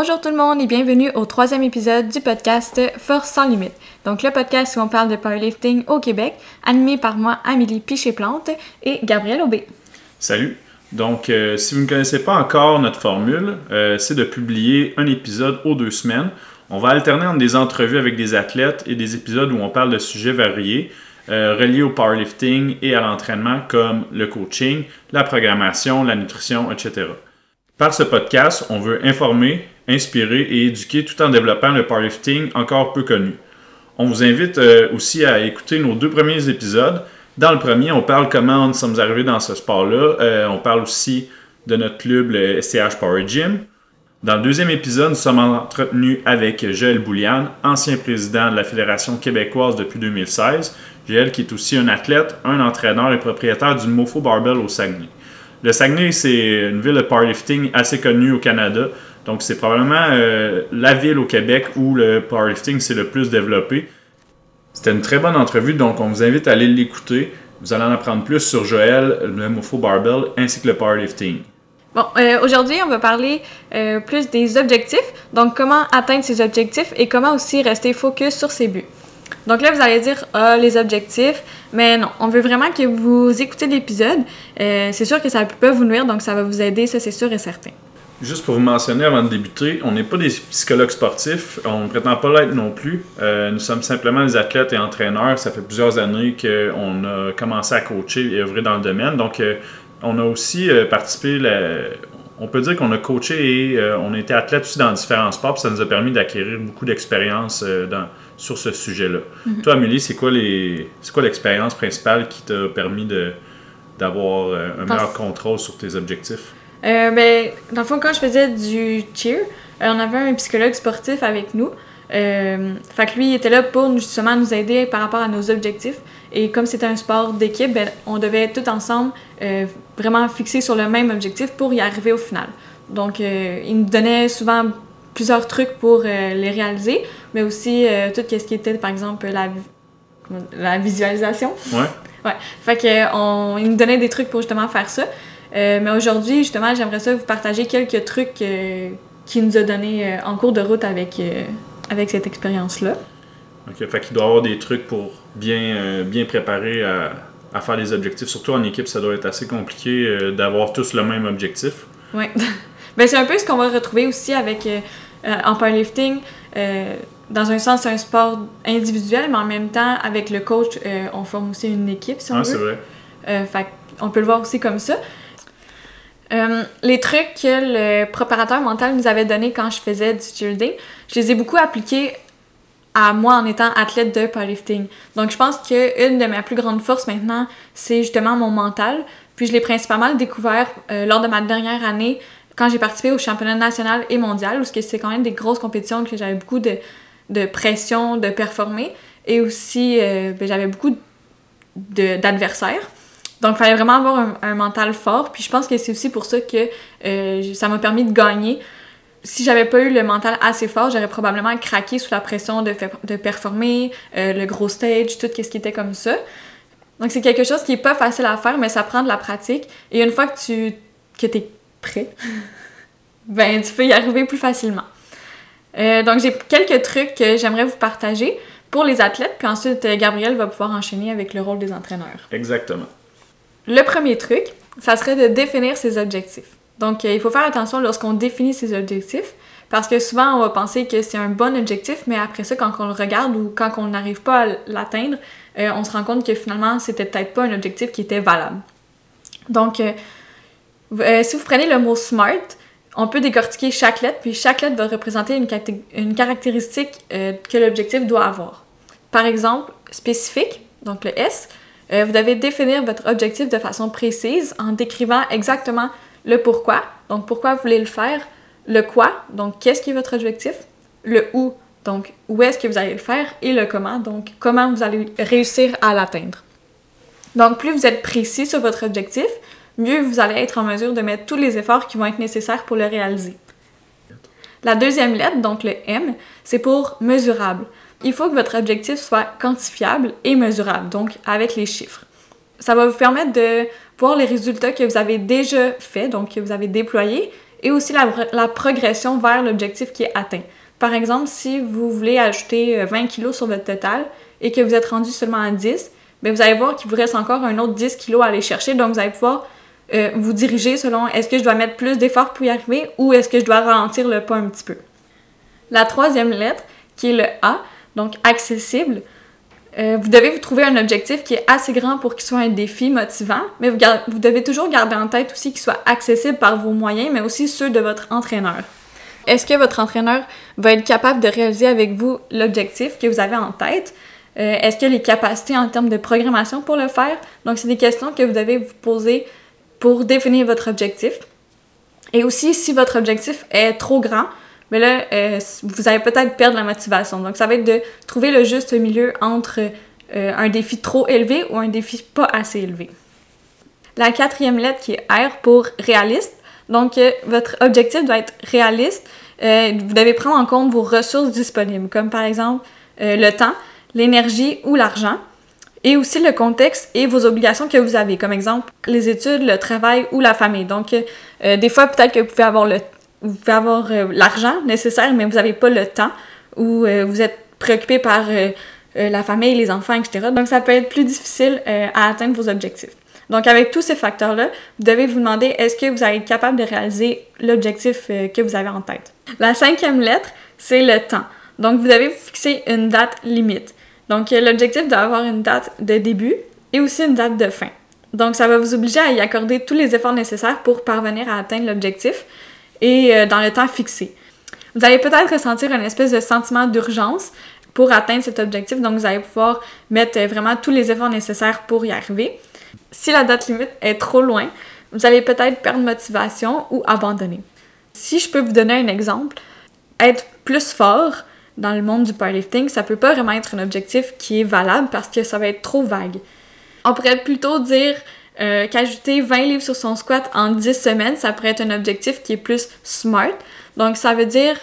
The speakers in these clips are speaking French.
Bonjour tout le monde et bienvenue au troisième épisode du podcast Force sans limite. Donc le podcast où on parle de powerlifting au Québec, animé par moi, Amélie Piché-Plante et Gabriel Aubé. Salut! Donc, euh, si vous ne connaissez pas encore notre formule, euh, c'est de publier un épisode aux deux semaines. On va alterner entre des entrevues avec des athlètes et des épisodes où on parle de sujets variés, euh, reliés au powerlifting et à l'entraînement comme le coaching, la programmation, la nutrition, etc. Par ce podcast, on veut informer, inspirer et éduquer tout en développant le powerlifting encore peu connu. On vous invite euh, aussi à écouter nos deux premiers épisodes. Dans le premier, on parle comment nous sommes arrivés dans ce sport-là. Euh, on parle aussi de notre club, le STH Power Gym. Dans le deuxième épisode, nous sommes entretenus avec Joël Boulian, ancien président de la Fédération québécoise depuis 2016. Joël qui est aussi un athlète, un entraîneur et propriétaire du Mofo Barbell au Saguenay. Le Saguenay, c'est une ville de powerlifting assez connue au Canada. Donc, c'est probablement euh, la ville au Québec où le powerlifting s'est le plus développé. C'était une très bonne entrevue, donc on vous invite à aller l'écouter. Vous allez en apprendre plus sur Joël, le Mofo Barbell, ainsi que le powerlifting. Bon, euh, aujourd'hui, on va parler euh, plus des objectifs, donc comment atteindre ses objectifs et comment aussi rester focus sur ses buts. Donc là, vous allez dire, ah, les objectifs, mais non, on veut vraiment que vous écoutez l'épisode. C'est sûr que ça peut vous nuire, donc ça va vous aider, ça c'est sûr et certain. Juste pour vous mentionner avant de débuter, on n'est pas des psychologues sportifs, on ne prétend pas l'être non plus. Euh, nous sommes simplement des athlètes et entraîneurs. Ça fait plusieurs années qu'on a commencé à coacher et œuvrer dans le domaine. Donc, euh, on a aussi participé, on peut dire qu'on a coaché et on a été athlète aussi dans différents sports, puis ça nous a permis d'acquérir beaucoup d'expérience dans sur ce sujet-là. Mhm. Toi, Amélie, c'est quoi les l'expérience principale qui t'a permis d'avoir euh, un meilleur contrôle sur tes objectifs? Euh, ben, dans le fond, quand je faisais du cheer, euh, on avait un psychologue sportif avec nous. Euh, fait que lui, il était là pour justement nous aider par rapport à nos objectifs. Et comme c'était un sport d'équipe, ben, on devait tout ensemble vraiment fixer sur le même objectif pour y arriver au final. Donc, il nous donnait souvent plusieurs trucs pour euh, les réaliser, mais aussi euh, tout ce qui était, par exemple, la, la visualisation. Ouais. Ouais. Fait que, on, il nous donnait des trucs pour justement faire ça. Euh, mais aujourd'hui, justement, j'aimerais ça vous partager quelques trucs qu'il nous a donnés en cours de route avec, avec cette expérience-là. OK. Fait qu'il doit y avoir des trucs pour bien, bien préparer à, à, faire les objectifs. Surtout en équipe, ça doit être assez compliqué d'avoir tous le même objectif. Oui. ben, c'est un peu ce qu'on va retrouver aussi avec euh, en powerlifting, euh, dans un sens, c'est un sport individuel, mais en même temps, avec le coach, euh, on forme aussi une équipe, si on ah, veut. c'est vrai. fait on peut le voir aussi comme ça. Les trucs que le préparateur mental nous avait donné quand je faisais du cheerleading, je les ai beaucoup appliqués à moi en étant athlète de powerlifting. Donc je pense qu'une de mes plus grandes forces maintenant, c'est justement mon mental. Puis je l'ai principalement découvert lors de ma dernière année quand j'ai participé au championnat national et mondial, que c'est quand même des grosses compétitions que j'avais beaucoup de, de, pression de performer, et aussi euh, ben, j'avais beaucoup d'adversaires. Donc, il fallait vraiment avoir un, mental fort. Puis je pense que c'est aussi pour ça que euh, ça m'a permis de gagner. Si j'avais pas eu le mental assez fort, j'aurais probablement craqué sous la pression de, de performer, euh, le gros stage, tout ce qui était comme ça. Donc, c'est quelque chose qui est pas facile à faire, mais ça prend de la pratique. Et une fois que tu que es prêt, ben tu peux y arriver plus facilement. Euh, donc j'ai quelques trucs que j'aimerais vous partager pour les athlètes, puis ensuite Gabriel va pouvoir enchaîner avec le rôle des entraîneurs. Exactement. Le premier truc, ça serait de définir ses objectifs. Donc euh, il faut faire attention lorsqu'on définit ses objectifs, parce que souvent on va penser que c'est un bon objectif, mais après ça, quand on le regarde ou quand on n'arrive pas à l'atteindre, on se rend compte que finalement c'était peut-être pas un objectif qui était valable. Donc euh, si vous prenez le mot smart, on peut décortiquer chaque lettre, puis chaque lettre va représenter une, caractéristique euh, que l'objectif doit avoir. Par exemple, spécifique, donc le S, euh, vous devez définir votre objectif de façon précise en décrivant exactement le pourquoi, donc pourquoi vous voulez le faire, le quoi, donc qu'est-ce qui est votre objectif, le où, donc où est-ce que vous allez le faire, et le comment, donc comment vous allez réussir à l'atteindre. Donc plus vous êtes précis sur votre objectif, mieux vous allez être en mesure de mettre tous les efforts qui vont être nécessaires pour le réaliser. La deuxième lettre, donc le M, c'est pour mesurable. Il faut que votre objectif soit quantifiable et mesurable, donc avec les chiffres. Ça va vous permettre de voir les résultats que vous avez déjà faits, donc que vous avez déployés, et aussi la, progression vers l'objectif qui est atteint. Par exemple, si vous voulez ajouter 20 kg sur votre total et que vous êtes rendu seulement à 10, bien vous allez voir qu'il vous reste encore un autre 10 kg à aller chercher, donc vous allez pouvoir euh, vous diriger selon est-ce que je dois mettre plus d'efforts pour y arriver ou est-ce que je dois ralentir le pas un petit peu. La troisième lettre, qui est le A, donc accessible, euh, vous devez vous trouver un objectif qui est assez grand pour qu'il soit un défi motivant, mais vous, devez toujours garder en tête aussi qu'il soit accessible par vos moyens, mais aussi ceux de votre entraîneur. Est-ce que votre entraîneur va être capable de réaliser avec vous l'objectif que vous avez en tête? Euh, est-ce qu'il a les capacités en termes de programmation pour le faire? Donc, c'est des questions que vous devez vous poser pour définir votre objectif. Et aussi, si votre objectif est trop grand, mais là, euh, vous allez peut-être perdre la motivation. Donc, ça va être de trouver le juste milieu entre euh, un défi trop élevé ou un défi pas assez élevé. La quatrième lettre qui est R pour réaliste. Donc, euh, votre objectif doit être réaliste. vous devez prendre en compte vos ressources disponibles, comme par exemple le temps, l'énergie ou l'argent et aussi le contexte et vos obligations que vous avez, comme exemple les études, le travail ou la famille. Donc, des fois, peut-être que vous pouvez avoir le vous pouvez avoir euh, l'argent nécessaire, mais vous n'avez pas le temps, ou euh, vous êtes préoccupé par la famille, les enfants, etc. Donc, ça peut être plus difficile à atteindre vos objectifs. Donc, avec tous ces facteurs-là, vous devez vous demander est-ce que vous allez être capable de réaliser l'objectif que vous avez en tête? La cinquième lettre, c'est le temps. Donc, vous devez fixer une date limite. Donc, l'objectif doit avoir une date de début et aussi une date de fin. Donc, ça va vous obliger à y accorder tous les efforts nécessaires pour parvenir à atteindre l'objectif et euh, dans le temps fixé. Vous allez peut-être ressentir une espèce de sentiment d'urgence pour atteindre cet objectif, donc vous allez pouvoir mettre vraiment tous les efforts nécessaires pour y arriver. Si la date limite est trop loin, vous allez peut-être perdre motivation ou abandonner. Si je peux vous donner un exemple, être plus fort, dans le monde du powerlifting, ça peut pas vraiment être un objectif qui est valable parce que ça va être trop vague. On pourrait plutôt dire euh, qu'ajouter 20 livres sur son squat en 10 semaines, ça pourrait être un objectif qui est plus smart. Donc ça veut dire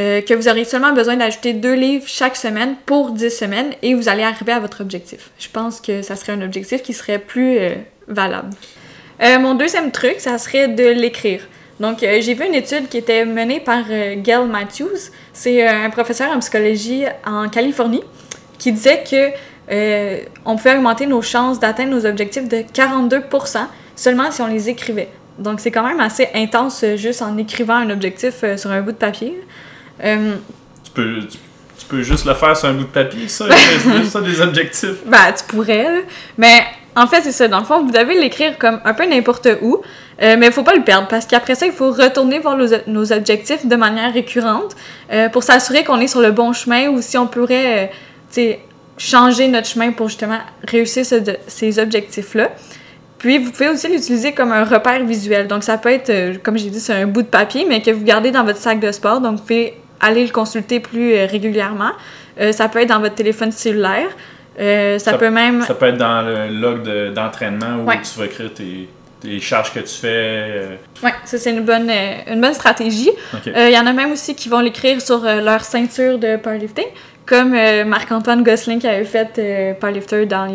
euh, que vous aurez seulement besoin d'ajouter 2 livres chaque semaine pour 10 semaines et vous allez arriver à votre objectif. Je pense que ça serait un objectif qui serait plus euh, valable. mon deuxième truc, ça serait de l'écrire. Donc, j'ai vu une étude qui était menée par euh, Gail Matthews. C'est un professeur en psychologie en Californie qui disait que on pouvait augmenter nos chances d'atteindre nos objectifs de 42 seulement si on les écrivait. Donc, c'est quand même assez intense juste en écrivant un objectif sur un bout de papier. tu, peux, tu, peux juste le faire sur un bout de papier, ça, ça des objectifs. Ben, tu pourrais, mais en fait, c'est ça. Dans le fond, vous devez l'écrire comme un peu n'importe où. Euh, mais il faut pas le perdre parce qu'après ça, il faut retourner voir nos, objectifs de manière récurrente euh, pour s'assurer qu'on est sur le bon chemin ou si on pourrait euh, changer notre chemin pour justement réussir ces objectifs-là. Puis, vous pouvez aussi l'utiliser comme un repère visuel. Donc, ça peut être, comme j'ai dit, c'est un bout de papier, mais que vous gardez dans votre sac de sport. Donc, vous pouvez aller le consulter plus régulièrement. ça peut être dans votre téléphone cellulaire. ça, peut même... Ça peut être dans le log d'entraînement où tu vas écrire tes charges que tu fais. Euh. Oui, ça c'est une bonne, euh, une bonne stratégie. Il euh, y en a même aussi qui vont l'écrire sur leur ceinture de powerlifting, comme Marc-Antoine Gosselin qui avait fait powerlifter dans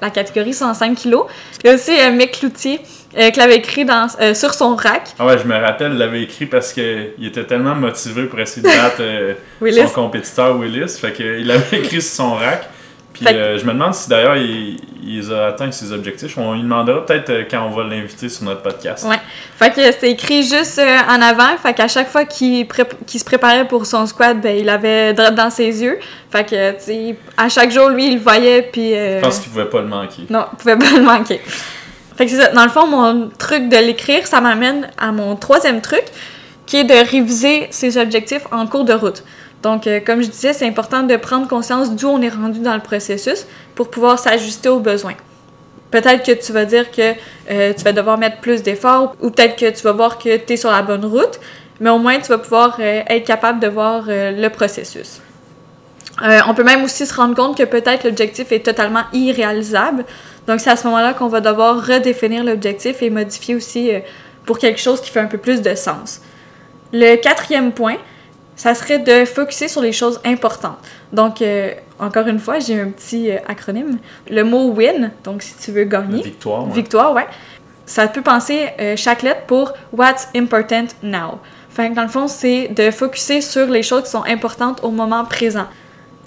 la catégorie 105 kg. Il y a aussi Mick Cloutier qui l'avait écrit dans, sur son rack. Ah ouais, je me rappelle, il l'avait écrit parce qu'il était tellement motivé pour essayer de battre son compétiteur Willis. Fait qu'il l'avait écrit sur son rack. Puis euh, je me demande si d'ailleurs il, il, a atteint ses objectifs. On lui demandera peut-être euh, quand on va l'inviter sur notre podcast. Ouais. Fait que c'était écrit juste euh, en avant. Fait qu'à chaque fois qu'il se préparait pour son squat, ben, il avait drop dans ses yeux. Fait que, tu sais, à chaque jour, lui, il le voyait. Puis. Je pense qu'il pouvait pas le manquer. Non, il pouvait pas le manquer. Fait que c'est ça. Dans le fond, mon truc de l'écrire, ça m'amène à mon troisième truc, qui est de réviser ses objectifs en cours de route. Donc, euh, comme je disais, c'est important de prendre conscience d'où on est rendu dans le processus pour pouvoir s'ajuster aux besoins. Peut-être que tu vas dire que euh, tu vas devoir mettre plus d'efforts ou peut-être que tu vas voir que tu es sur la bonne route, mais au moins tu vas pouvoir euh, être capable de voir le processus. on peut même aussi se rendre compte que peut-être l'objectif est totalement irréalisable. Donc c'est à ce moment-là qu'on va devoir redéfinir l'objectif et modifier aussi pour quelque chose qui fait un peu plus de sens. Le quatrième point, ça serait de focuser sur les choses importantes. Donc, euh, encore une fois, j'ai un petit euh, acronyme. Le mot win, donc si tu veux gagner. victoire. Victoire, ouais. ça peut penser euh, chaque lettre pour What's important now. Fait que dans le fond, c'est de focuser sur les choses qui sont importantes au moment présent.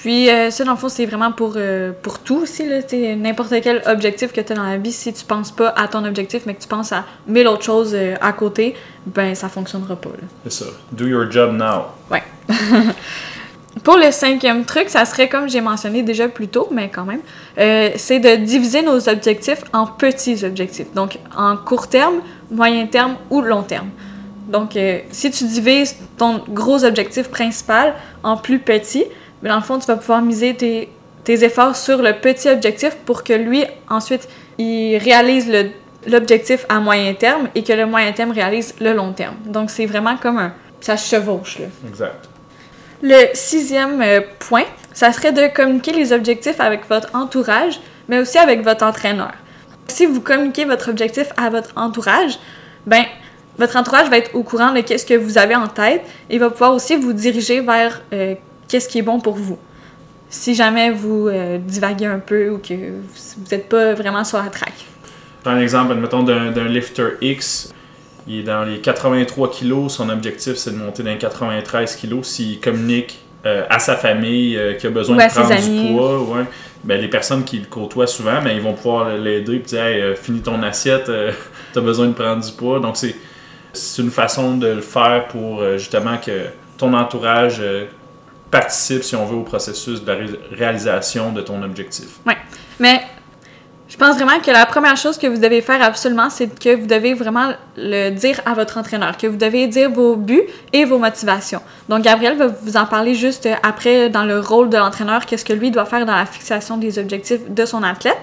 Puis euh, ça, dans le fond, c'est vraiment pour, euh, pour tout aussi. N'importe quel objectif que tu as dans la vie, si tu penses pas à ton objectif, mais que tu penses à mille autres choses euh, à côté, ben ça fonctionnera pas. C'est ça. Do your job now. Ouais. pour le cinquième truc, ça serait comme j'ai mentionné déjà plus tôt, mais quand même, c'est de diviser nos objectifs en petits objectifs. Donc en court terme, moyen terme ou long terme. Donc si tu divises ton gros objectif principal en plus petits, mais dans le fond, tu vas pouvoir miser tes, efforts sur le petit objectif pour que lui, ensuite, il réalise l'objectif à moyen terme et que le moyen terme réalise le long terme. Donc, c'est vraiment comme un... Ça chevauche, là. Exact. Le sixième euh, point, ça serait de communiquer les objectifs avec votre entourage, mais aussi avec votre entraîneur. Si vous communiquez votre objectif à votre entourage, ben votre entourage va être au courant de ce que vous avez en tête et va pouvoir aussi vous diriger vers euh, qu'est-ce qui est bon pour vous. Si jamais vous euh, divaguez un peu ou que vous n'êtes pas vraiment sur la track. Par exemple, admettons d'un lifter X, il est dans les 83 kg, son objectif c'est de monter dans les 93 kg. S'il communique euh, à sa famille euh, qui a besoin de prendre du poids, ouais, ben, les personnes qui le côtoient souvent, ben, ils vont pouvoir l'aider et dire hey, finis ton assiette, tu as besoin de prendre du poids. Donc c'est une façon de le faire pour justement que ton entourage participe, si on veut, au processus de la réalisation de ton objectif. Oui. Mais pense vraiment que la première chose que vous devez faire absolument, c'est que vous devez vraiment le dire à votre entraîneur, que vous devez dire vos buts et vos motivations. Donc, Gabriel va vous en parler juste après dans le rôle de l'entraîneur, qu'est-ce que lui doit faire dans la fixation des objectifs de son athlète.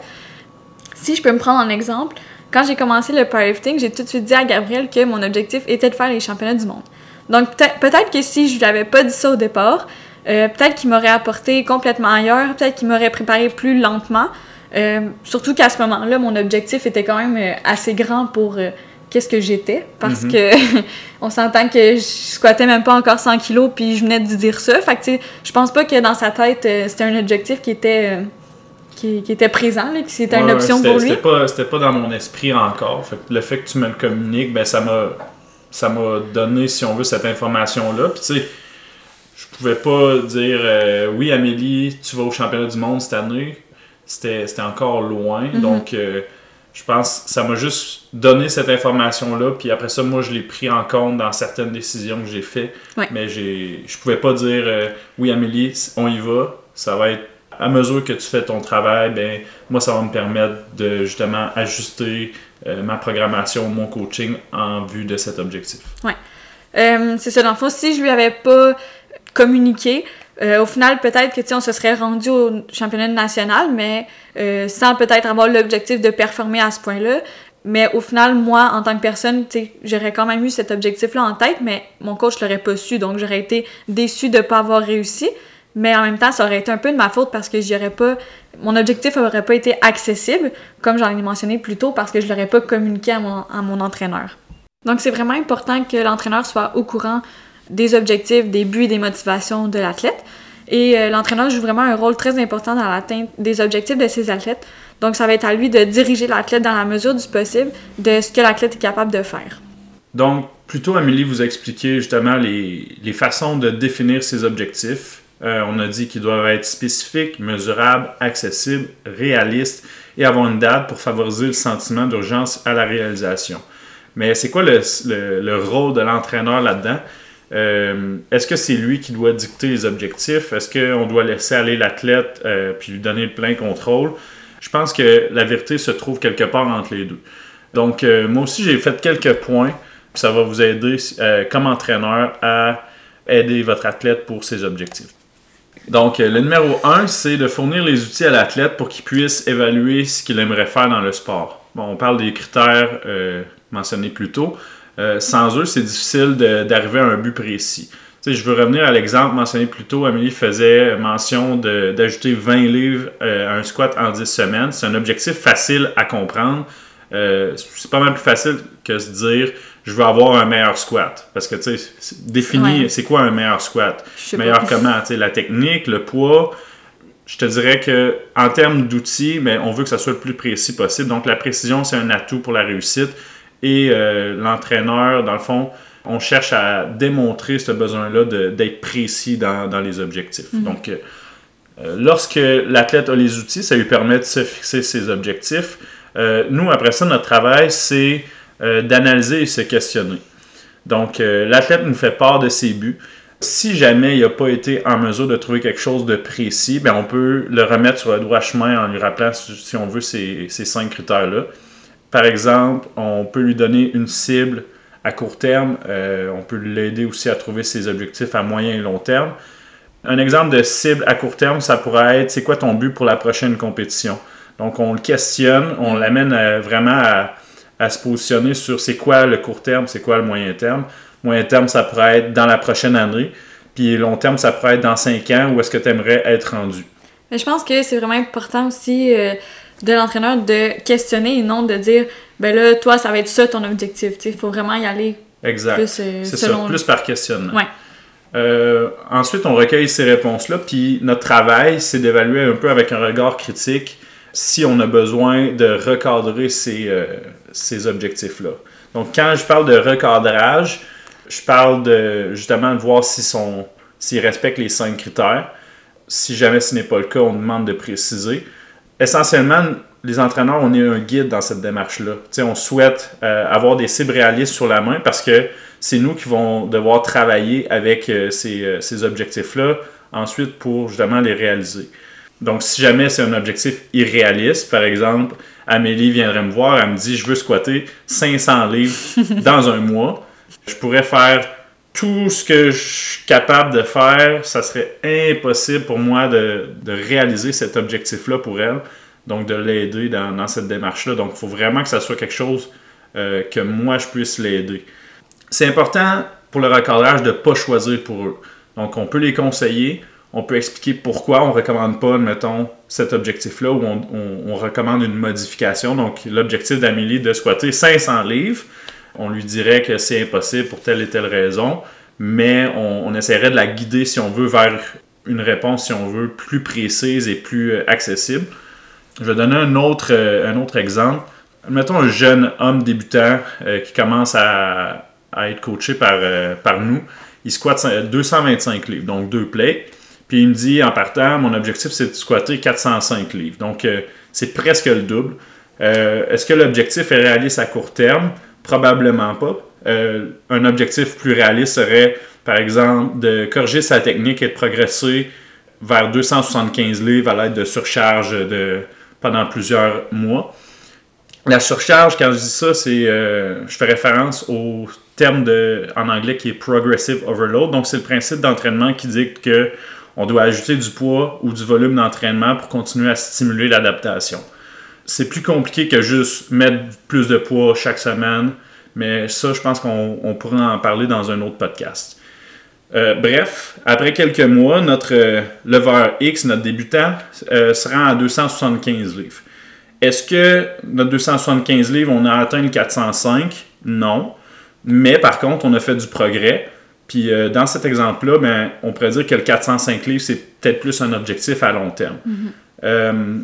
Si je peux me prendre en exemple, quand j'ai commencé le powerlifting, j'ai tout de suite dit à Gabriel que mon objectif était de faire les championnats du monde. Donc, peut-être que si je lui avais pas dit ça au départ, euh, peut-être qu'il m'aurait apporté complètement ailleurs, peut-être qu'il m'aurait préparé plus lentement. Euh, surtout qu'à ce moment-là, mon objectif était quand même euh, assez grand pour qu'est-ce que j'étais, parce mhm. que on s'entend que je squattais même pas encore 100 kilos, puis je venais de dire ça. Fait que, je pense pas que dans sa tête, c'était un objectif qui était... Qui, était présent, là, que c'était une option pour lui. C'était pas, pas dans mon esprit encore. Fait le fait que tu me le communiques, ben, ça m'a ça m'a donné, si on veut, cette information-là. Puis tu sais, je pouvais pas dire euh, oui Amélie tu vas au championnat du monde cette année c'était encore loin. Mhm. donc euh, je pense que ça m'a juste donné cette information là puis après ça moi je l'ai pris en compte dans certaines décisions que j'ai fait mais j'ai je pouvais pas dire euh, oui Amélie on y va. Ça va être à mesure que tu fais ton travail ben moi ça va me permettre de justement ajuster ma programmation mon coaching en vue de cet objectif ouais. C'est ça. Dans le fond si je lui avais pas communiquer. Euh, au final, peut-être que on se serait rendu au championnat national, mais euh, sans peut-être avoir l'objectif de performer à ce point-là. Mais au final, moi, en tant que personne, j'aurais quand même eu cet objectif-là en tête, mais mon coach l'aurait pas su, donc j'aurais été déçue de ne pas avoir réussi. Mais en même temps, ça aurait été un peu de ma faute parce que j'aurais pas. Mon objectif n'aurait pas été accessible, comme j'en ai mentionné plus tôt, parce que je l'aurais pas communiqué à mon, à mon entraîneur. Donc, c'est vraiment important que l'entraîneur soit au courant des objectifs, des buts des motivations de l'athlète. Et euh, l'entraîneur joue vraiment un rôle très important dans l'atteinte des objectifs de ses athlètes. Donc, ça va être à lui de diriger l'athlète dans la mesure du possible de ce que l'athlète est capable de faire. Donc, plutôt, Amélie vous a expliqué justement les, les façons de définir ses objectifs. Euh, on a dit qu'ils doivent être spécifiques, mesurables, accessibles, réalistes et avoir une date pour favoriser le sentiment d'urgence à la réalisation. Mais c'est quoi le, le rôle de l'entraîneur là-dedans? Euh, est-ce que c'est lui qui doit dicter les objectifs? Est-ce qu'on doit laisser aller l'athlète euh, puis lui donner le plein contrôle? Je pense que la vérité se trouve quelque part entre les deux. Donc, euh, moi aussi, j'ai fait quelques points. Ça va vous aider comme entraîneur à aider votre athlète pour ses objectifs. Donc, le numéro un, c'est de fournir les outils à l'athlète pour qu'il puisse évaluer ce qu'il aimerait faire dans le sport. Bon, on parle des critères mentionnés plus tôt. Euh, sans eux, c'est difficile d'arriver à un but précis. je veux revenir à l'exemple mentionné plus tôt. Amélie faisait mention d'ajouter 20 livres euh, à un squat en 10 semaines. C'est un objectif facile à comprendre. Euh, c'est pas mal plus facile que se dire je veux avoir un meilleur squat. Parce que, tu sais, définir c'est quoi un meilleur squat? Meilleur comment? La technique, le poids. je te dirais que en termes d'outils, mais on veut que ça soit le plus précis possible. Donc la précision, c'est un atout pour la réussite. Et euh, l'entraîneur, dans le fond, on cherche à démontrer ce besoin-là d'être précis dans, les objectifs. Mhm. Donc, euh, lorsque l'athlète a les outils, ça lui permet de se fixer ses objectifs. nous, après ça, notre travail, c'est d'analyser et se questionner. Donc, l'athlète nous fait part de ses buts. Si jamais il n'a pas été en mesure de trouver quelque chose de précis, ben on peut le remettre sur le droit chemin en lui rappelant, si on veut, ces, cinq critères-là. Par exemple, on peut lui donner une cible à court terme. Euh, on peut l'aider aussi à trouver ses objectifs à moyen et long terme. Un exemple de cible à court terme, ça pourrait être c'est quoi ton but pour la prochaine compétition? Donc on le questionne, on l'amène vraiment à, à, se positionner sur c'est quoi le court terme, c'est quoi le moyen terme. Moyen terme, ça pourrait être dans la prochaine année. Puis long terme, ça pourrait être dans cinq ans. Où est-ce que tu aimerais être rendu? Mais je pense que c'est vraiment important aussi euh, de l'entraîneur de questionner et non de dire ben là, toi, ça va être ça ton objectif. Il faut vraiment y aller exact. plus euh, C'est ça, plus par questionnement. Ouais. Euh, ensuite, on recueille ces réponses-là, puis notre travail, c'est d'évaluer un peu avec un regard critique si on a besoin de recadrer ces, ces objectifs-là. Donc, quand je parle de recadrage, je parle de justement de voir s'ils sont s'ils respectent les cinq critères. Si jamais ce n'est pas le cas, on demande de préciser. Essentiellement, les entraîneurs, on est un guide dans cette démarche-là. on souhaite euh, avoir des cibles réalistes sur la main parce que c'est nous qui vont devoir travailler avec euh, ces, euh, ces objectifs-là ensuite pour justement les réaliser. Donc, si jamais c'est un objectif irréaliste, par exemple, Amélie viendrait me voir, elle me dit Je veux squatter 500 livres dans un mois je pourrais faire tout ce que je suis capable de faire, ça serait impossible pour moi de, réaliser cet objectif-là pour elle. Donc, de l'aider dans, cette démarche-là. Donc, il faut vraiment que ça soit quelque chose euh, que moi, je puisse l'aider. C'est important pour le recadrage de ne pas choisir pour eux. Donc, on peut les conseiller, on peut expliquer pourquoi on ne recommande pas, mettons, cet objectif-là ou on, on, recommande une modification. Donc, l'objectif d'Amélie de squatter 500 livres, on lui dirait que c'est impossible pour telle et telle raison, mais on, essaierait de la guider, si on veut, vers une réponse, si on veut, plus précise et plus euh, accessible. Je vais donner un autre, euh, exemple. Mettons un jeune homme débutant euh, qui commence à, être coaché par, par nous. Il squatte 225 livres, donc deux plays. Puis il me dit en partant, mon objectif c'est de squatter 405 livres. Donc c'est presque le double. Est-ce que l'objectif est réaliste à court terme? Probablement pas. Euh, un objectif plus réaliste serait, par exemple, de corriger sa technique et de progresser vers 275 livres à l'aide de surcharge de, pendant plusieurs mois. La surcharge, quand je dis ça, c'est, euh, je fais référence au terme de, en anglais qui est progressive overload. Donc, c'est le principe d'entraînement qui dit que on doit ajouter du poids ou du volume d'entraînement pour continuer à stimuler l'adaptation c'est plus compliqué que juste mettre plus de poids chaque semaine. Mais ça, je pense qu'on pourrait en parler dans un autre podcast. Euh, bref, après quelques mois, notre euh, lever X, notre débutant, euh, sera à 275 livres. Est-ce que notre 275 livres, on a atteint le 405? Non. Mais par contre, on a fait du progrès. Puis dans cet exemple-là, ben, on pourrait dire que le 405 livres, c'est peut-être plus un objectif à long terme. Mm-hmm.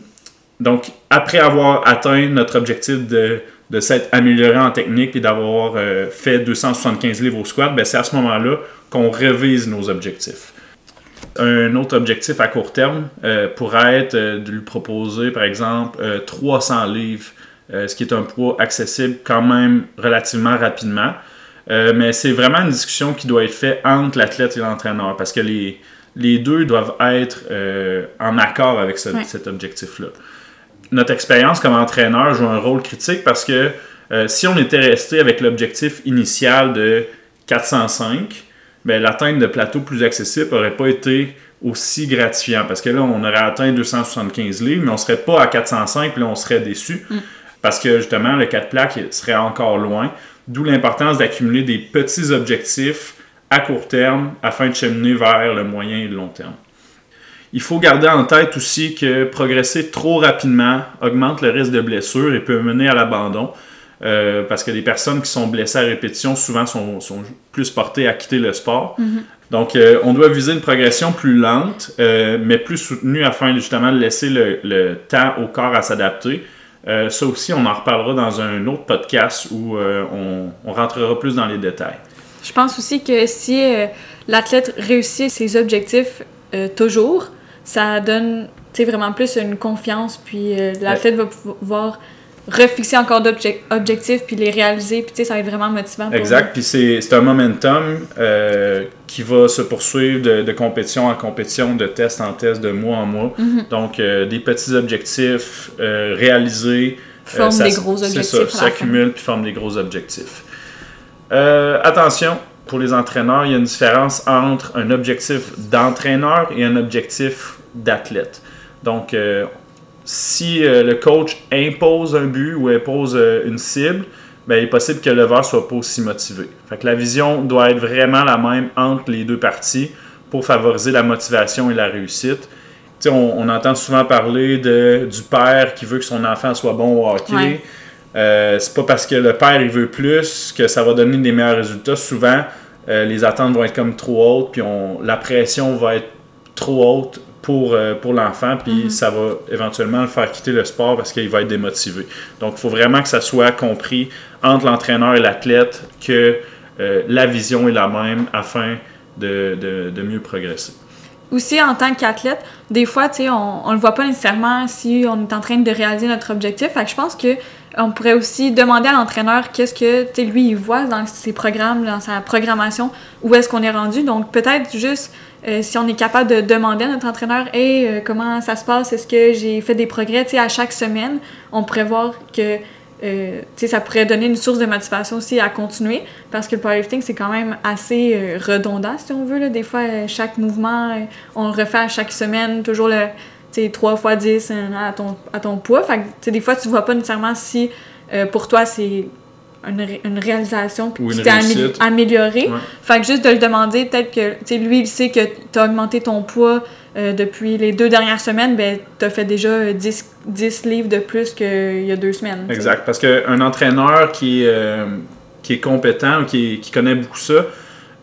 Donc, après avoir atteint notre objectif de, s'être amélioré en technique et d'avoir euh, fait 275 livres au squat, ben, c'est à ce moment-là qu'on révise nos objectifs. Un autre objectif à court terme euh, pourrait être euh, de lui proposer, par exemple, 300 livres, ce qui est un poids accessible quand même relativement rapidement. mais c'est vraiment une discussion qui doit être faite entre l'athlète et l'entraîneur parce que les, les deux doivent être en accord avec cet objectif-là notre expérience comme entraîneur joue un rôle critique parce que euh, si on était resté avec l'objectif initial de 405, ben, l'atteinte de plateaux plus accessibles n'aurait pas été aussi gratifiant parce que là, on aurait atteint 275 livres, mais on ne serait pas à 405, puis là, on serait déçu mm. parce que justement, le 4 plaques serait encore loin. D'où l'importance d'accumuler des petits objectifs à court terme afin de cheminer vers le moyen et le long terme. Il faut garder en tête aussi que progresser trop rapidement augmente le risque de blessure et peut mener à l'abandon. parce que les personnes qui sont blessées à répétition souvent sont, sont plus portées à quitter le sport. Donc, on doit viser une progression plus lente, mais plus soutenue afin justement de laisser le, le temps au corps à s'adapter. ça aussi, on en reparlera dans un autre podcast où on, on, rentrera plus dans les détails. Je pense aussi que si l'athlète réussit ses objectifs toujours, ça donne vraiment plus une confiance, puis euh, l'athlète va pouvoir refixer encore d'objectifs, puis les réaliser, puis ça va être vraiment motivant. exact, puis c'est un momentum euh, qui va se poursuivre de, compétition en compétition, de test en test, de mois en mois. Mhm. Donc, euh, des petits objectifs réalisés. Forment des gros objectifs. Ça s'accumule, puis forme des gros objectifs. attention, pour les entraîneurs, il y a une différence entre un objectif d'entraîneur et un objectif d'athlète. Donc, euh, si euh, le coach impose un but ou impose euh, une cible, ben, il est possible que le ne soit pas aussi motivé. Fait que la vision doit être vraiment la même entre les deux parties pour favoriser la motivation et la réussite. On, on, entend souvent parler de, du père qui veut que son enfant soit bon au hockey. Euh, c'est pas parce que le père il veut plus que ça va donner des meilleurs résultats. Souvent, les attentes vont être comme trop hautes, puis on, la pression va être trop haute pour, euh, pour l'enfant, puis mhm. ça va éventuellement le faire quitter le sport parce qu'il va être démotivé. Donc, il faut vraiment que ça soit compris entre l'entraîneur et l'athlète que euh, la vision est la même afin de, de, de mieux progresser. Aussi, en tant qu'athlète, des fois, tu sais, on ne le voit pas nécessairement si on est en train de réaliser notre objectif. Fait que je pense que on pourrait aussi demander à l'entraîneur qu'est-ce que, lui, il voit dans ses programmes, dans sa programmation, où est-ce qu'on est rendu. Donc, peut-être juste euh, si on est capable de demander à notre entraîneur Hey, euh, comment ça se passe? Est-ce que j'ai fait des progrès à chaque semaine On pourrait voir que euh, ça pourrait donner une source de motivation aussi à continuer parce que le powerlifting, c'est quand même assez redondant, si on veut. Là. Des fois, chaque mouvement, on le refait à chaque semaine, toujours le 3 fois 10 à ton, à ton poids. Fait des fois, tu vois pas nécessairement si pour toi c'est une, réalisation puis tu t'es amélioré. Fait que juste de le demander, peut-être que lui, il sait que tu as augmenté ton poids euh, depuis les deux dernières semaines, ben tu as fait déjà 10, 10 livres de plus qu'il y a deux semaines. Exact. Parce qu'un entraîneur qui, euh, qui est compétent ou qui, qui connaît beaucoup ça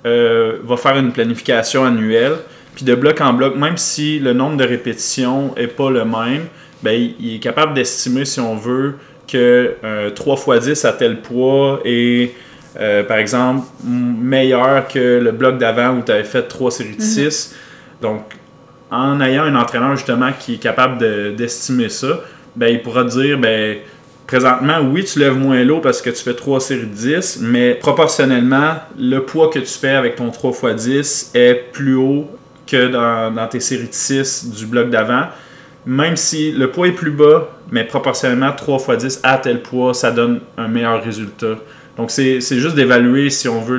euh, va faire une planification annuelle. Puis de bloc en bloc, même si le nombre de répétitions n'est pas le même, ben, il est capable d'estimer, si on veut, que 3 x 10 à tel poids est, euh, par exemple, meilleur que le bloc d'avant où tu avais fait 3 séries de 6. Mhm. Donc, en ayant un entraîneur justement qui est capable d'estimer ça, ben, il pourra dire ben, présentement, oui, tu lèves moins l'eau parce que tu fais 3 séries de 10, mais proportionnellement, le poids que tu fais avec ton 3 x 10 est plus haut que dans, dans tes séries de 6 du bloc d'avant même si le poids est plus bas, mais proportionnellement 3 x 10 à tel poids, ça donne un meilleur résultat. Donc, c'est juste d'évaluer, si on veut,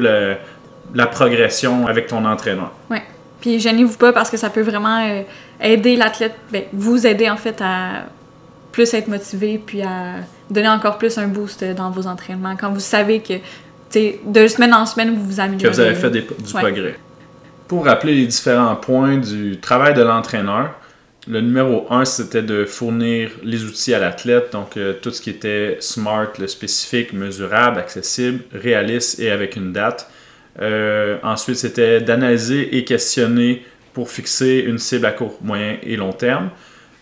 la progression avec ton entraîneur. Oui. Puis, gênez-vous pas parce que ça peut vraiment euh, aider l'athlète, ben, vous aider en fait à plus être motivé, puis à donner encore plus un boost dans vos entraînements. Quand vous savez que, de semaine en semaine, vous vous améliorez. Que vous avez fait du progrès. Pour rappeler les différents points du travail de l'entraîneur, le numéro 1, c'était de fournir les outils à l'athlète, donc euh, tout ce qui était smart, le spécifique, mesurable, accessible, réaliste et avec une date. Euh, ensuite, c'était d'analyser et questionner pour fixer une cible à court, moyen et long terme.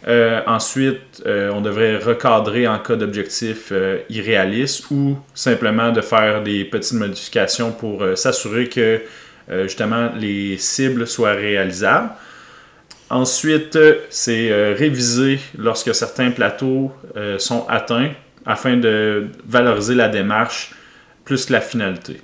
Euh, ensuite, on devrait recadrer en cas d'objectif irréaliste ou simplement de faire des petites modifications pour s'assurer que justement les cibles soient réalisables. Ensuite, c'est euh, réviser lorsque certains plateaux euh, sont atteints afin de valoriser la démarche plus que la finalité.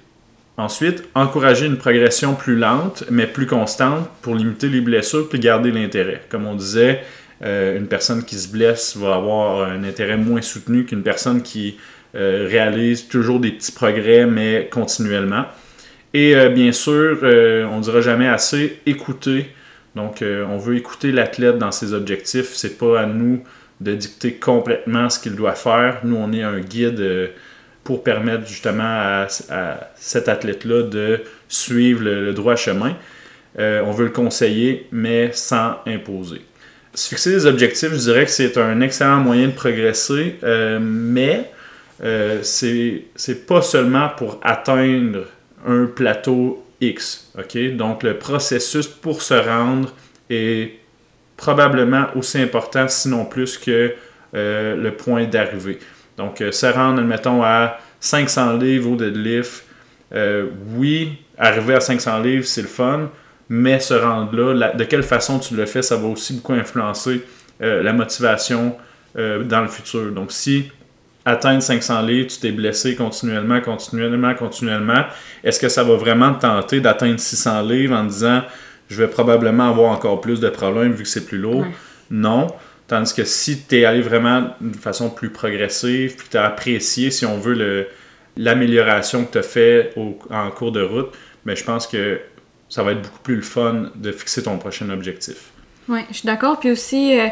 Ensuite, encourager une progression plus lente mais plus constante pour limiter les blessures puis garder l'intérêt. Comme on disait, euh, une personne qui se blesse va avoir un intérêt moins soutenu qu'une personne qui réalise toujours des petits progrès mais continuellement. Et bien sûr, on ne dira jamais assez, écouter donc, euh, on veut écouter l'athlète dans ses objectifs. C'est pas à nous de dicter complètement ce qu'il doit faire. Nous, on est un guide euh, pour permettre justement à, cet athlète-là de suivre le, droit chemin. Euh, on veut le conseiller, mais sans imposer. Se fixer des objectifs, je dirais que c'est un excellent moyen de progresser, mais euh, c'est pas seulement pour atteindre un plateau X. ok? Donc, le processus pour se rendre est probablement aussi important, sinon plus que euh, le point d'arrivée. Donc, euh, se rendre, admettons, à 500 livres au deadlift, euh, oui, arriver à 500 livres, c'est le fun, mais se rendre là, de quelle façon tu le fais, ça va aussi beaucoup influencer la motivation dans le futur. Donc, si atteindre 500 livres, tu t'es blessé continuellement, continuellement, continuellement, est-ce que ça va vraiment te tenter d'atteindre 600 livres en disant je vais probablement avoir encore plus de problèmes vu que c'est plus lourd? Non. Tandis que si tu es allé vraiment d'une façon plus progressive, puis tu as apprécié, si on veut, l'amélioration que tu as fait en cours de route, mais ben, je pense que ça va être beaucoup plus le fun de fixer ton prochain objectif. Oui, je suis d'accord. Puis aussi, euh,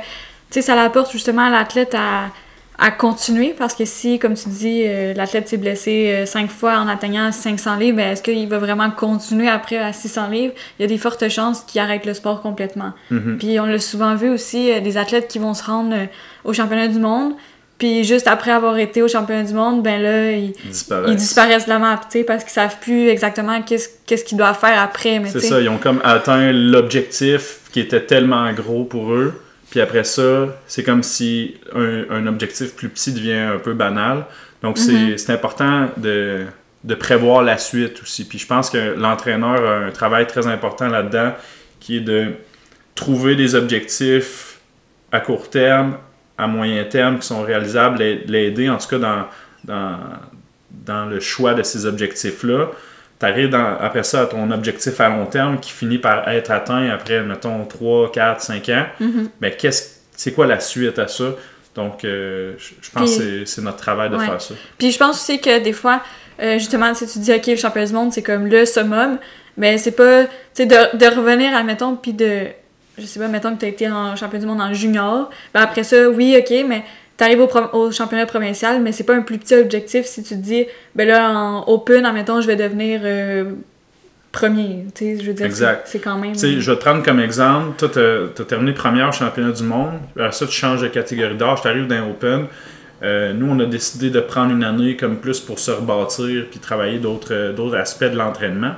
tu sais, ça l'apporte justement à l'athlète à à continuer parce que si, comme tu dis, euh, l'athlète s'est blessé euh, cinq fois en atteignant 500 livres, ben, est-ce qu'il va vraiment continuer après à 600 livres? Il y a des fortes chances qu'il arrête le sport complètement. Mhm. Puis on l'a souvent vu aussi, euh, des athlètes qui vont se rendre au championnat du monde, puis juste après avoir été au championnat du monde, ben là, ils, disparaissent. de la map, parce qu'ils savent plus exactement qu'est-ce qu'ils doivent faire après. C'est ça, ils ont comme atteint l'objectif qui était tellement gros pour eux puis après ça, c'est comme si un, objectif plus petit devient un peu banal. Donc, c'est mhm. important de, prévoir la suite aussi. Puis je pense que l'entraîneur a un travail très important là-dedans qui est de trouver des objectifs à court terme, à moyen terme qui sont réalisables, l'aider en tout cas dans, dans, dans le choix de ces objectifs-là tu arrives après ça à ton objectif à long terme qui finit par être atteint après, mettons, 3, 4, 5 ans. Mais qu'est-ce, c'est quoi la suite à ça? Donc, euh, je pense que c'est, notre travail de faire ça. Puis je pense aussi que des fois, euh, justement, si tu dis, OK, le championnat du monde, c'est comme le summum, mais c'est pas, tu sais, de, de, revenir, admettons, puis de, je sais pas, mettons que tu as été en championnat du monde en junior, ben après ça, oui, OK, mais t'arrives au, au, championnat provincial, mais c'est pas un plus petit objectif si tu te dis, ben là, en Open, admettons, je vais devenir euh, premier. Tu sais, je veux dire, c'est quand même. Tu sais, je vais te prendre comme exemple. Toi, t'as as terminé première au championnat du monde. Après ça, tu changes de catégorie d'âge, tu arrives dans Open. Euh, nous, on a décidé de prendre une année comme plus pour se rebâtir puis travailler d'autres aspects de l'entraînement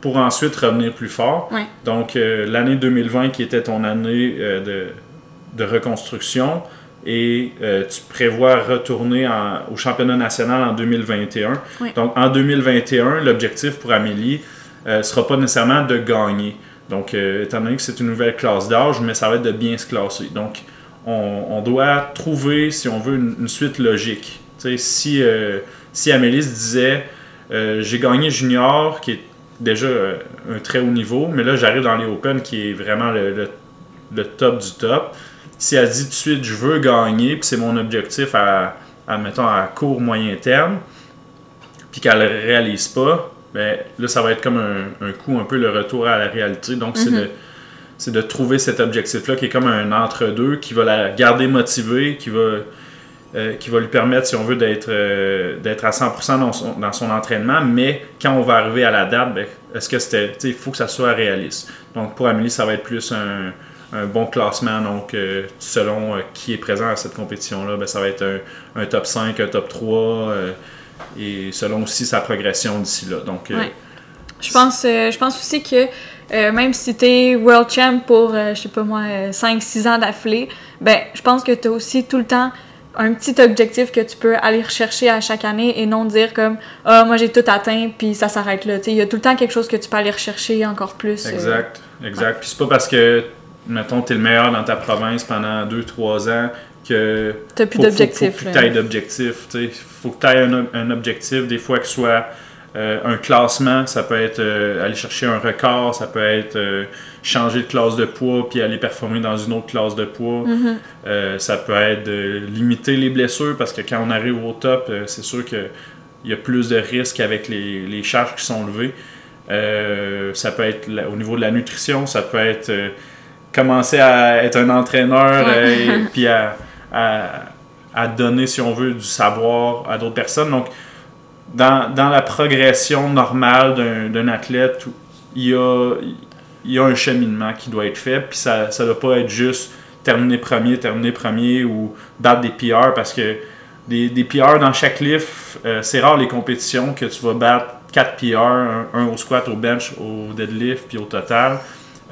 pour ensuite revenir plus fort. Donc, euh, l'année 2020 qui était ton année de, de reconstruction, et euh, tu prévois retourner au championnat national en 2021. Donc en 2021, l'objectif pour Amélie ne euh, sera pas nécessairement de gagner. Donc euh, étant donné que c'est une nouvelle classe d'âge, mais ça va être de bien se classer. Donc on, doit trouver, si on veut, une, suite logique. si, si Amélie se disait j'ai gagné junior, qui est déjà un très haut niveau, mais là j'arrive dans les Open qui est vraiment le, le top du top si elle dit tout de suite je veux gagner, puis c'est mon objectif à, à, mettons, à court, moyen terme, puis qu'elle ne le réalise pas, ben, là, ça va être comme un, un, coup, un peu le retour à la réalité. Donc, c'est mhm. de, de trouver cet objectif-là qui est comme un entre-deux, qui va la garder motivée, qui va, euh, qui va lui permettre, si on veut, d'être euh, d'être à 100% dans son, dans son entraînement, mais quand on va arriver à la date, ben, est-ce que c'était. Il faut que ça soit réaliste. Donc, pour Amélie, ça va être plus un un bon classement. Donc, euh, selon euh, qui est présent à cette compétition-là, ben, ça va être un, top 5, un top 3, euh, et selon aussi sa progression d'ici là. Donc, je, pense, je pense aussi que même si tu es World Champ pour, je sais pas moi, 5-6 ans d'affilée, ben, je pense que tu as aussi tout le temps un petit objectif que tu peux aller rechercher à chaque année et non dire comme ah moi j'ai tout atteint puis ça s'arrête là il y a tout le temps quelque chose que tu peux aller rechercher encore plus exact exact puis c'est pas parce que mettons, tu es le meilleur dans ta province pendant 2-3 ans, que. Tu plus d'objectif. Faut, faut, que tu d'objectif. Il faut que tu aies un, objectif, des fois que ce soit euh, un classement, ça peut être euh, aller chercher un record, ça peut être euh, changer de classe de poids puis aller performer dans une autre classe de poids. Mm-hmm. ça peut être limiter les blessures parce que quand on arrive au top, c'est sûr qu'il y a plus de risques avec les, les charges qui sont levées. ça peut être au niveau de la nutrition, ça peut être commencer à être un entraîneur euh, et puis à, à, donner, si on veut, du savoir à d'autres personnes. Donc, dans, dans la progression normale d'un athlète, il y, a, il y a un cheminement qui doit être fait, puis ça ne doit pas être juste terminer premier, terminer premier ou battre des PR parce que des, des PR dans chaque lift. Euh, c'est rare les compétitions que tu vas battre 4 PR, un, au squat, au bench, au deadlift, puis au total.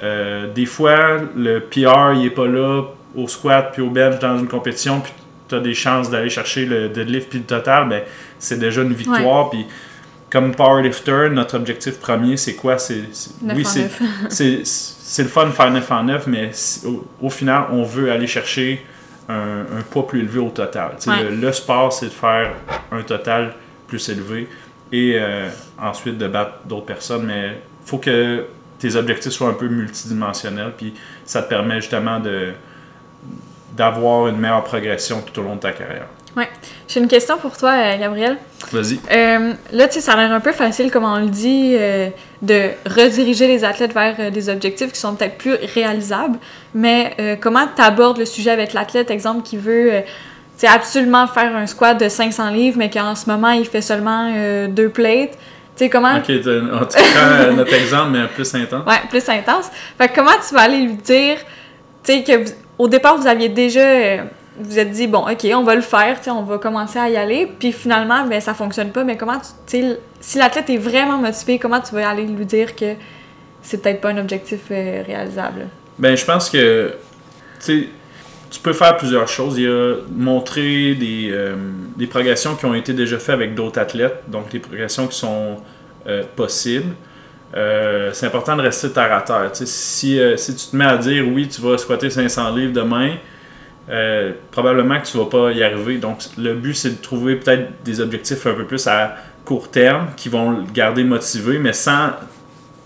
Euh, des fois, le PR, il est pas là au squat puis au bench dans une compétition, puis tu as des chances d'aller chercher le deadlift puis le total, ben, c'est déjà une victoire. Puis comme powerlifter, notre objectif premier, c'est quoi? C'est, oui, c'est, c'est, le fun de faire 9 en 9, mais au, final, on veut aller chercher un, poids plus élevé au total. Le, sport, c'est de faire un total plus élevé et euh, ensuite de battre d'autres personnes, mais il faut que tes objectifs soient un peu multidimensionnels, puis ça te permet justement de d'avoir une meilleure progression tout au long de ta carrière. Ouais. J'ai une question pour toi, euh, Gabriel. Vas-y. Euh, là, tu sais, ça a l'air un peu facile, comme on le dit, euh, de rediriger les athlètes vers des objectifs qui sont peut-être plus réalisables. Mais comment tu abordes le sujet avec l'athlète, exemple, qui veut absolument faire un squat de 500 livres, mais qu'en ce moment, il fait seulement deux plates? Tu sais, comment... Ok, tu prends notre exemple, mais plus intense. Ouais, plus intense. Fait comment tu vas aller lui dire, tu sais, que au départ, vous aviez déjà vous êtes dit, bon, OK, on va le faire, on va commencer à y aller, puis finalement, ben, ça fonctionne pas, mais comment tu, si l'athlète est vraiment motivé, comment tu vas aller lui dire que c'est peut-être pas un objectif euh, réalisable? Ben, je pense que, tu tu peux faire plusieurs choses. Il y a montrer des, euh, des progressions qui ont été déjà faites avec d'autres athlètes, donc des progressions qui sont euh, possibles. c'est important de rester terre à terre. Si, si tu te mets à dire oui, tu vas squatter 500 livres demain, euh, probablement que tu vas pas y arriver. Donc, le but, c'est de trouver peut-être des objectifs un peu plus à court terme qui vont le garder motivé, mais sans.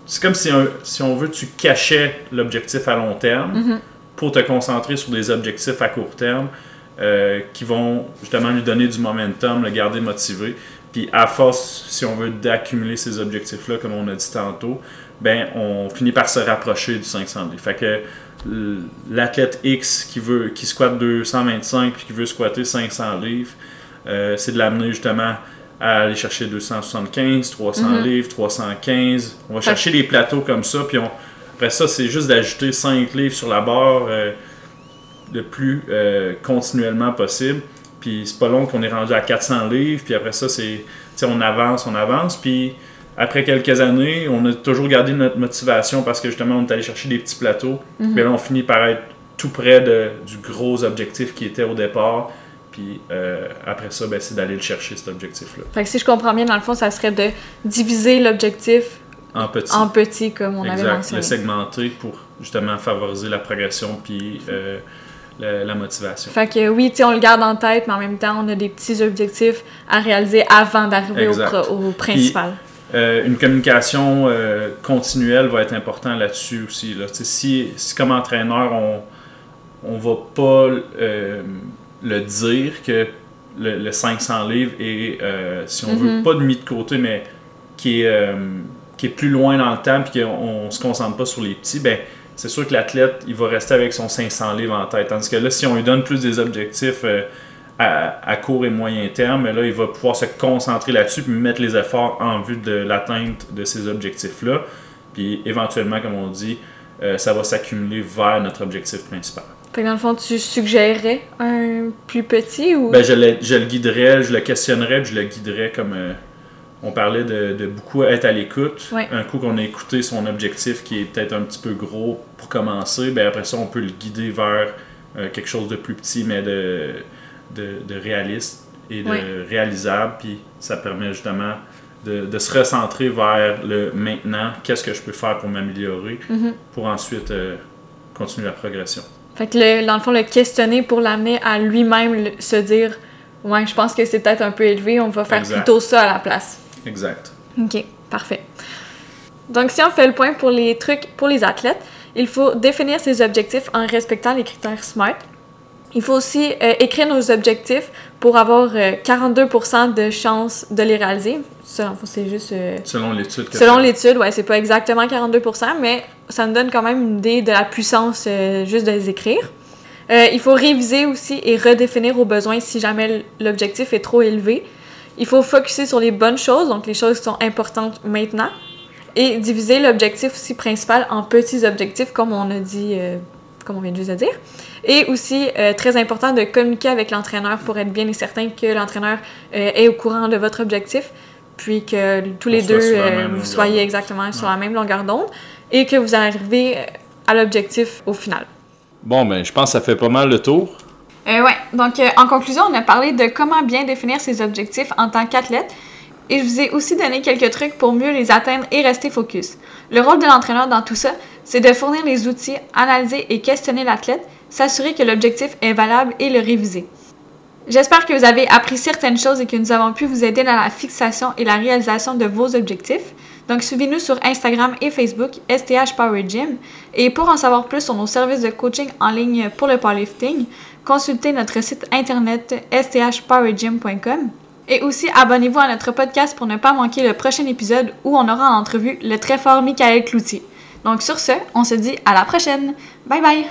C'est comme si, si on veut, tu cachais l'objectif à long terme mm-hmm. Pour te concentrer sur des objectifs à court terme euh, qui vont justement lui donner du momentum, le garder motivé. Puis, à force, si on veut, d'accumuler ces objectifs-là, comme on a dit tantôt, ben on finit par se rapprocher du 500 Fait que l'athlète X qui veut qui squatte 225 puis qui veut squatter 500 livres, euh, c'est de l'amener justement à aller chercher 275, 300 mhm. livres, 315. On va chercher des plateaux comme ça, puis après ça, c'est juste d'ajouter 5 livres sur la barre euh, le plus euh, continuellement possible. Puis c'est pas long qu'on est rendu à 400 livres, puis après ça, c'est on avance, on avance, puis après quelques années, on a toujours gardé notre motivation parce que justement, on est allé chercher des petits plateaux. Mais mhm. là, on finit par être tout près de, du gros objectif qui était au départ. Puis euh, après ça, ben, c'est d'aller le chercher, cet objectif-là. Fait que si je comprends bien, dans le fond, ça serait de diviser l'objectif en petits. En petits, comme on avait mentionné. le segmenter pour justement favoriser la progression puis euh, la, motivation. Fait que oui, on le garde en tête, mais en même temps, on a des petits objectifs à réaliser avant d'arriver au, principal. Euh, une communication euh, continuelle va être importante là-dessus aussi. Là. Si, si, comme entraîneur, on ne va pas le dire que le, 500 livres est, si on veut, mm-hmm. pas de mis de côté, mais qui est, qui est plus loin dans le temps et qu'on ne se concentre pas sur les petits, ben, c'est sûr que l'athlète, il va rester avec son 500 livres en tête. Tandis que là, si on lui donne plus des objectifs à, court et moyen terme, là, il va pouvoir se concentrer là-dessus puis mettre les efforts en vue de l'atteinte de ces objectifs-là. Puis éventuellement, comme on dit, euh, ça va s'accumuler vers notre objectif principal. Fait dans le fond, tu suggérerais un plus petit ou? Ben, je, le, je le guiderais, je le questionnerais, puis je le guiderais comme. Euh, on parlait de, beaucoup être à l'écoute. Un coup qu'on a écouté son objectif qui est peut-être un petit peu gros pour commencer, ben après ça, on peut le guider vers euh, quelque chose de plus petit, mais de de, réaliste et de réalisable, puis ça permet justement de, se recentrer vers le maintenant, qu'est-ce que je peux faire pour m'améliorer, mm-hmm. pour ensuite euh, continuer la progression? Fait que le, dans le fond, le questionner pour l'amener à lui-même se dire Ouais, je pense que c'est peut-être un peu élevé, on va faire plutôt ça à la place. Exact. OK, parfait. Donc, si on fait le point pour les trucs pour les athlètes, il faut définir ses objectifs en respectant les critères SMART. Il faut aussi euh, écrire nos objectifs pour avoir 42% euh, de chances de les réaliser. C'est juste. Euh, selon l'étude. Selon l'étude, ouais, c'est pas exactement 42%, mais ça nous donne quand même une idée de la puissance juste de les écrire. il faut réviser aussi et redéfinir aux besoins si jamais l'objectif est trop élevé. Il faut focuser sur les bonnes choses, donc les choses qui sont importantes maintenant, et diviser l'objectif aussi principal en petits objectifs, comme on a dit comme on vient de dire. Et aussi, euh, très important de communiquer avec l'entraîneur pour être bien et certain que l'entraîneur euh, est au courant de votre objectif, puis que tous les On deux, euh, vous soyez exactement sur la même longueur d'onde et que vous arrivez euh, à l'objectif au final. Bon, ben, je pense que ça fait pas mal le tour. Euh, ouais, donc euh, en conclusion, on a parlé de comment bien définir ses objectifs en tant qu'athlète et je vous ai aussi donné quelques trucs pour mieux les atteindre et rester focus. Le rôle de l'entraîneur dans tout ça, c'est de fournir les outils, analyser et questionner l'athlète, s'assurer que l'objectif est valable et le réviser. J'espère que vous avez appris certaines choses et que nous avons pu vous aider dans la fixation et la réalisation de vos objectifs. Donc suivez-nous sur Instagram et Facebook STH Power Gym et pour en savoir plus sur nos services de coaching en ligne pour le powerlifting, consultez notre site internet sthpowergym.com et aussi abonnez-vous à notre podcast pour ne pas manquer le prochain épisode où on aura en le très fort Michael Cloutier. Donc sur ce, on se dit à la prochaine. Bye bye!